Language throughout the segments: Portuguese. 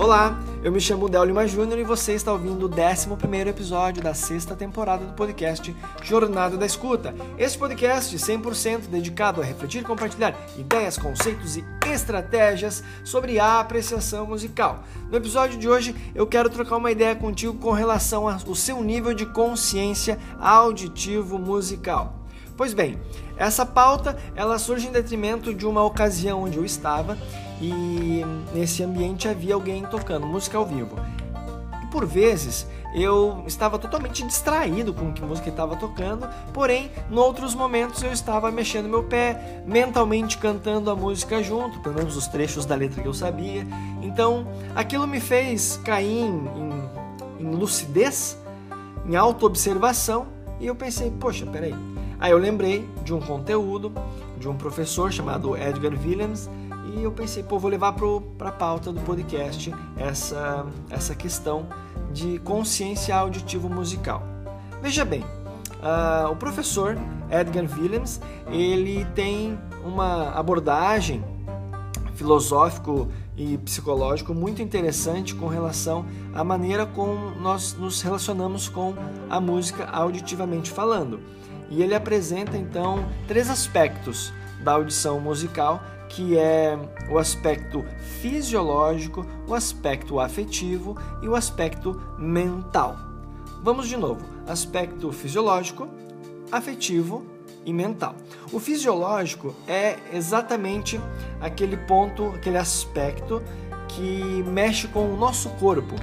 Olá, eu me chamo Del Lima Júnior e você está ouvindo o 11 episódio da sexta temporada do podcast Jornada da Escuta. Este podcast 100% dedicado a refletir e compartilhar ideias, conceitos e estratégias sobre a apreciação musical. No episódio de hoje eu quero trocar uma ideia contigo com relação ao seu nível de consciência auditivo musical. Pois bem, essa pauta ela surge em detrimento de uma ocasião onde eu estava e nesse ambiente havia alguém tocando música ao vivo. E por vezes eu estava totalmente distraído com que música estava tocando, porém, em outros momentos eu estava mexendo meu pé, mentalmente cantando a música junto, pelo menos os trechos da letra que eu sabia. Então, aquilo me fez cair em, em, em lucidez, em autoobservação, e eu pensei, poxa, peraí. Aí eu lembrei de um conteúdo de um professor chamado Edgar Williams e eu pensei, pô, vou levar para a pauta do podcast essa, essa questão de consciência auditivo musical. Veja bem, uh, o professor Edgar Williams ele tem uma abordagem filosófico e psicológico muito interessante com relação à maneira como nós nos relacionamos com a música auditivamente falando. E ele apresenta então três aspectos da audição musical que é o aspecto fisiológico, o aspecto afetivo e o aspecto mental. Vamos de novo: aspecto fisiológico, afetivo e mental. O fisiológico é exatamente aquele ponto, aquele aspecto que mexe com o nosso corpo.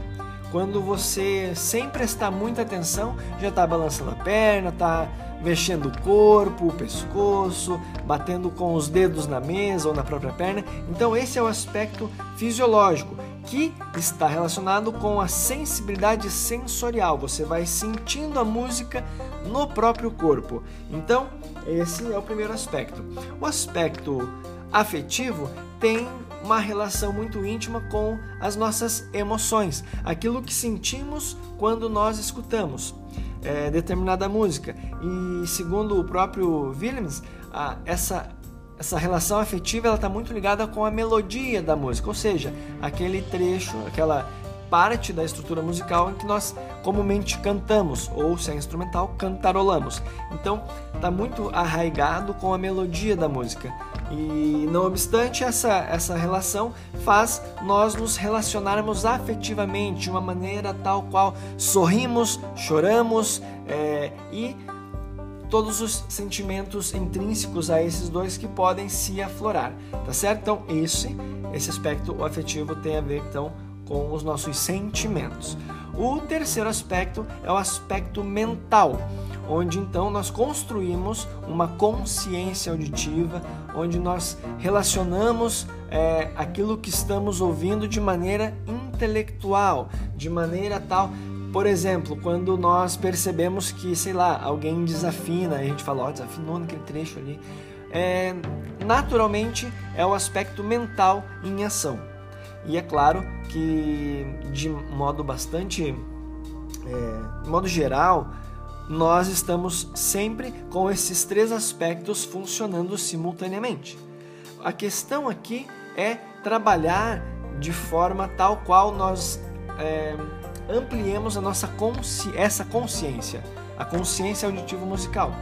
Quando você sem prestar muita atenção, já está balançando a perna, está mexendo o corpo, o pescoço, batendo com os dedos na mesa ou na própria perna. Então, esse é o aspecto fisiológico que está relacionado com a sensibilidade sensorial. Você vai sentindo a música no próprio corpo. Então, esse é o primeiro aspecto. O aspecto afetivo tem uma relação muito íntima com as nossas emoções, aquilo que sentimos quando nós escutamos é, determinada música. E segundo o próprio Williams, a, essa essa relação afetiva ela está muito ligada com a melodia da música, ou seja, aquele trecho, aquela parte da estrutura musical em que nós comumente cantamos, ou se é instrumental, cantarolamos. Então, está muito arraigado com a melodia da música. E não obstante essa, essa relação faz nós nos relacionarmos afetivamente de uma maneira tal qual sorrimos, choramos é, e todos os sentimentos intrínsecos a esses dois que podem se aflorar, tá certo? Então esse esse aspecto afetivo tem a ver então com os nossos sentimentos. O terceiro aspecto é o aspecto mental onde então nós construímos uma consciência auditiva, onde nós relacionamos é, aquilo que estamos ouvindo de maneira intelectual, de maneira tal. Por exemplo, quando nós percebemos que, sei lá, alguém desafina, a gente fala, ó, oh, desafinou naquele trecho ali, é, naturalmente é o aspecto mental em ação. E é claro que, de modo bastante, é, de modo geral, nós estamos sempre com esses três aspectos funcionando simultaneamente. A questão aqui é trabalhar de forma tal qual nós é, ampliemos a nossa consci essa consciência, a consciência auditivo musical.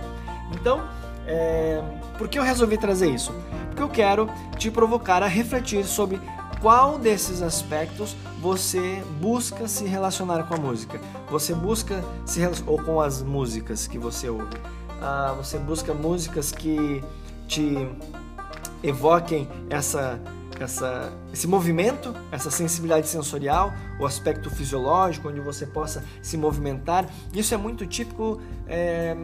Então, é, por que eu resolvi trazer isso? Porque eu quero te provocar a refletir sobre qual desses aspectos você busca se relacionar com a música? Você busca se ou com as músicas que você ouve? Ah, você busca músicas que te evoquem essa, essa, esse movimento, essa sensibilidade sensorial, o aspecto fisiológico, onde você possa se movimentar. Isso é muito típico. É,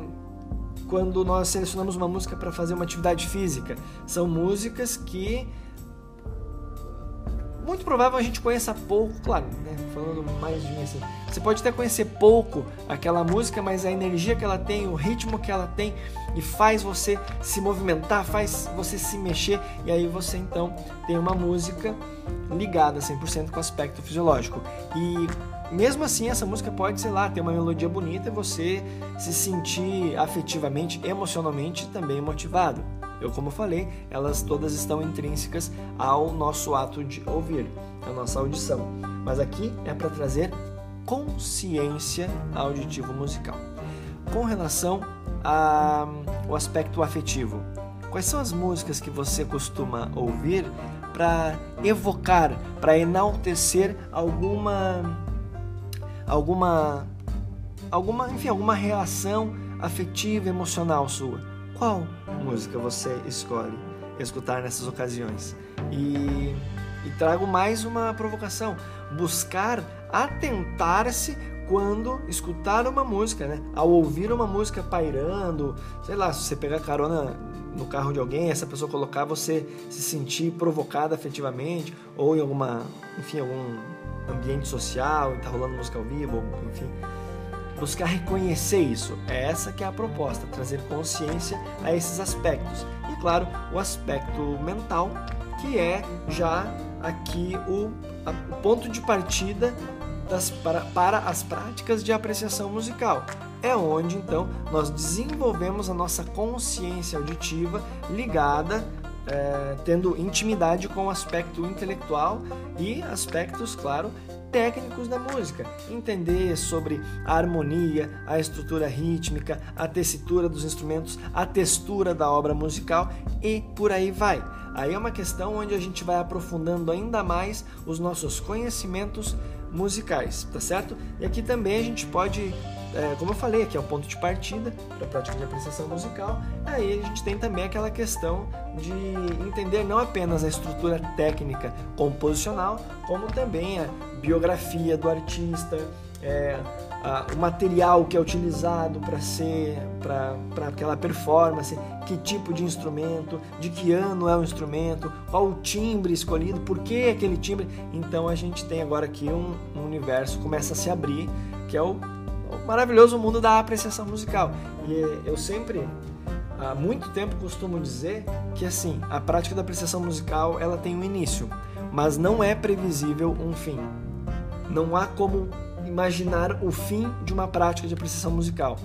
quando nós selecionamos uma música para fazer uma atividade física. São músicas que muito provável a gente conheça pouco, claro, né? Falando mais de mim assim. Você pode até conhecer pouco aquela música, mas a energia que ela tem, o ritmo que ela tem e faz você se movimentar, faz você se mexer e aí você então tem uma música ligada 100% com o aspecto fisiológico. E mesmo assim, essa música pode, sei lá, ter uma melodia bonita e você se sentir afetivamente, emocionalmente também motivado. Eu como falei, elas todas estão intrínsecas ao nosso ato de ouvir, à nossa audição. Mas aqui é para trazer consciência auditivo musical. Com relação ao aspecto afetivo, quais são as músicas que você costuma ouvir para evocar, para enaltecer alguma alguma alguma, enfim, alguma reação afetiva, emocional sua? Qual música você escolhe escutar nessas ocasiões? E, e trago mais uma provocação: buscar atentar-se quando escutar uma música, né? Ao ouvir uma música pairando, sei lá, se você pegar carona no carro de alguém, essa pessoa colocar você se sentir provocada afetivamente ou em alguma, enfim, algum ambiente social, e tá rolando música ao vivo, enfim, buscar reconhecer isso. É essa que é a proposta, trazer consciência a esses aspectos. E claro, o aspecto mental, que é já aqui o, a, o ponto de partida das, para, para as práticas de apreciação musical. É onde então nós desenvolvemos a nossa consciência auditiva ligada é, tendo intimidade com o aspecto intelectual e aspectos, claro, técnicos da música, entender sobre a harmonia, a estrutura rítmica, a tessitura dos instrumentos, a textura da obra musical e por aí vai. Aí é uma questão onde a gente vai aprofundando ainda mais os nossos conhecimentos musicais, tá certo? E aqui também a gente pode é, como eu falei, aqui é o ponto de partida para a prática de apreciação musical. Aí a gente tem também aquela questão de entender não apenas a estrutura técnica composicional, como também a biografia do artista, é, a, o material que é utilizado para ser para aquela performance, que tipo de instrumento, de que ano é o instrumento, qual o timbre escolhido, por que aquele timbre. Então a gente tem agora aqui um, um universo começa a se abrir, que é o o maravilhoso mundo da apreciação musical. E eu sempre, há muito tempo, costumo dizer que assim, a prática da apreciação musical ela tem um início, mas não é previsível um fim. Não há como imaginar o fim de uma prática de apreciação musical,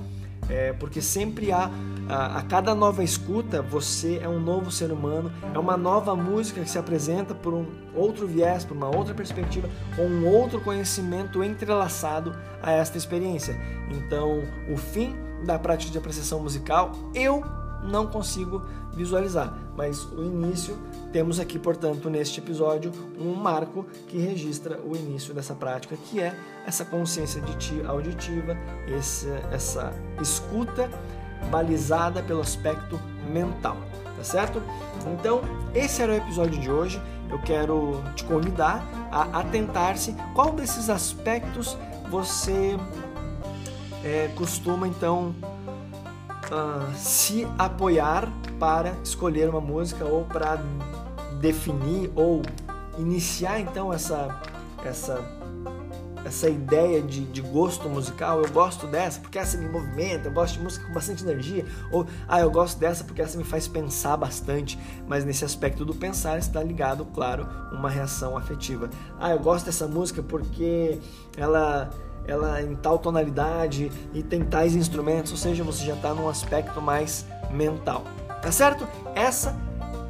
é, porque sempre há a, a, cada nova escuta, você é um novo ser humano, é uma nova música que se apresenta por um outro viés, por uma outra perspectiva, com um outro conhecimento entrelaçado a esta experiência. Então, o fim da prática de apreciação musical, eu não consigo visualizar, mas o início temos aqui, portanto, neste episódio, um marco que registra o início dessa prática, que é essa consciência auditiva, essa escuta balizada pelo aspecto mental, tá certo? Então, esse era o episódio de hoje. Eu quero te convidar a atentar-se qual desses aspectos você é, costuma então uh, se apoiar para escolher uma música ou para definir ou iniciar então essa essa essa ideia de, de gosto musical, eu gosto dessa porque essa me movimenta, eu gosto de música com bastante energia, ou ah, eu gosto dessa porque essa me faz pensar bastante, mas nesse aspecto do pensar está ligado, claro, uma reação afetiva. Ah, eu gosto dessa música porque ela ela em tal tonalidade e tem tais instrumentos, ou seja, você já está num aspecto mais mental, tá certo? Essa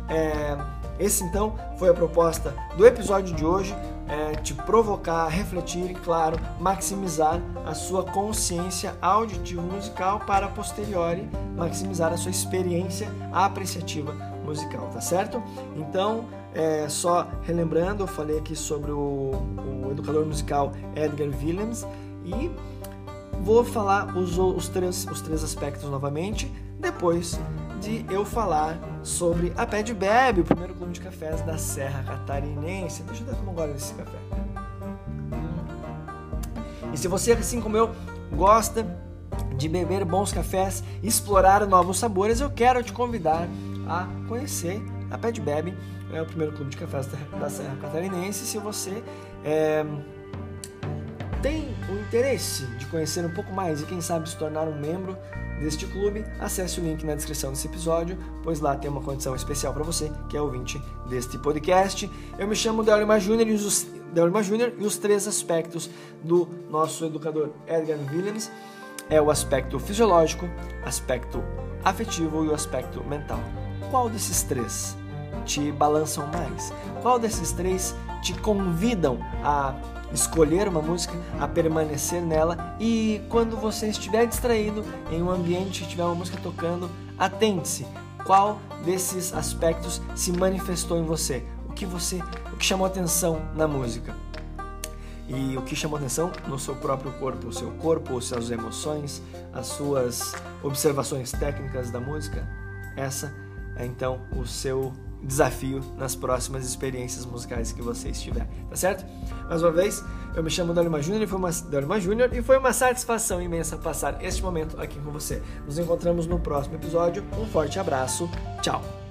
é, esse então foi a proposta do episódio de hoje é, te provocar, refletir e, claro, maximizar a sua consciência auditiva musical para posteriori maximizar a sua experiência apreciativa musical, tá certo? Então, é, só relembrando, eu falei aqui sobre o, o educador musical Edgar Willems e vou falar os, os, três, os três aspectos novamente depois de eu falar sobre a Pé de Bebe, o primeiro clube de cafés da Serra Catarinense. Deixa eu dar como agora esse café. E se você, assim como eu, gosta de beber bons cafés, explorar novos sabores, eu quero te convidar a conhecer a de Bebe, é o primeiro clube de cafés da Serra Catarinense. Se você é, tem o interesse de conhecer um pouco mais e quem sabe se tornar um membro deste clube, acesse o link na descrição desse episódio, pois lá tem uma condição especial para você, que é ouvinte deste podcast. Eu me chamo Delma Júnior e os Delma e os três aspectos do nosso educador Edgar Williams é o aspecto fisiológico, aspecto afetivo e o aspecto mental. qual desses três te balançam mais? Qual desses três te convidam a escolher uma música, a permanecer nela e quando você estiver distraído em um ambiente, tiver uma música tocando, atente-se. Qual desses aspectos se manifestou em você? O que você, o que chamou atenção na música? E o que chamou atenção no seu próprio corpo, o seu corpo, as suas emoções, as suas observações técnicas da música, essa é então o seu desafio nas próximas experiências musicais que você estiver, tá certo? Mais uma vez, eu me chamo Dalima Júnior e foi uma Júnior e foi uma satisfação imensa passar este momento aqui com você. Nos encontramos no próximo episódio. Um forte abraço. Tchau.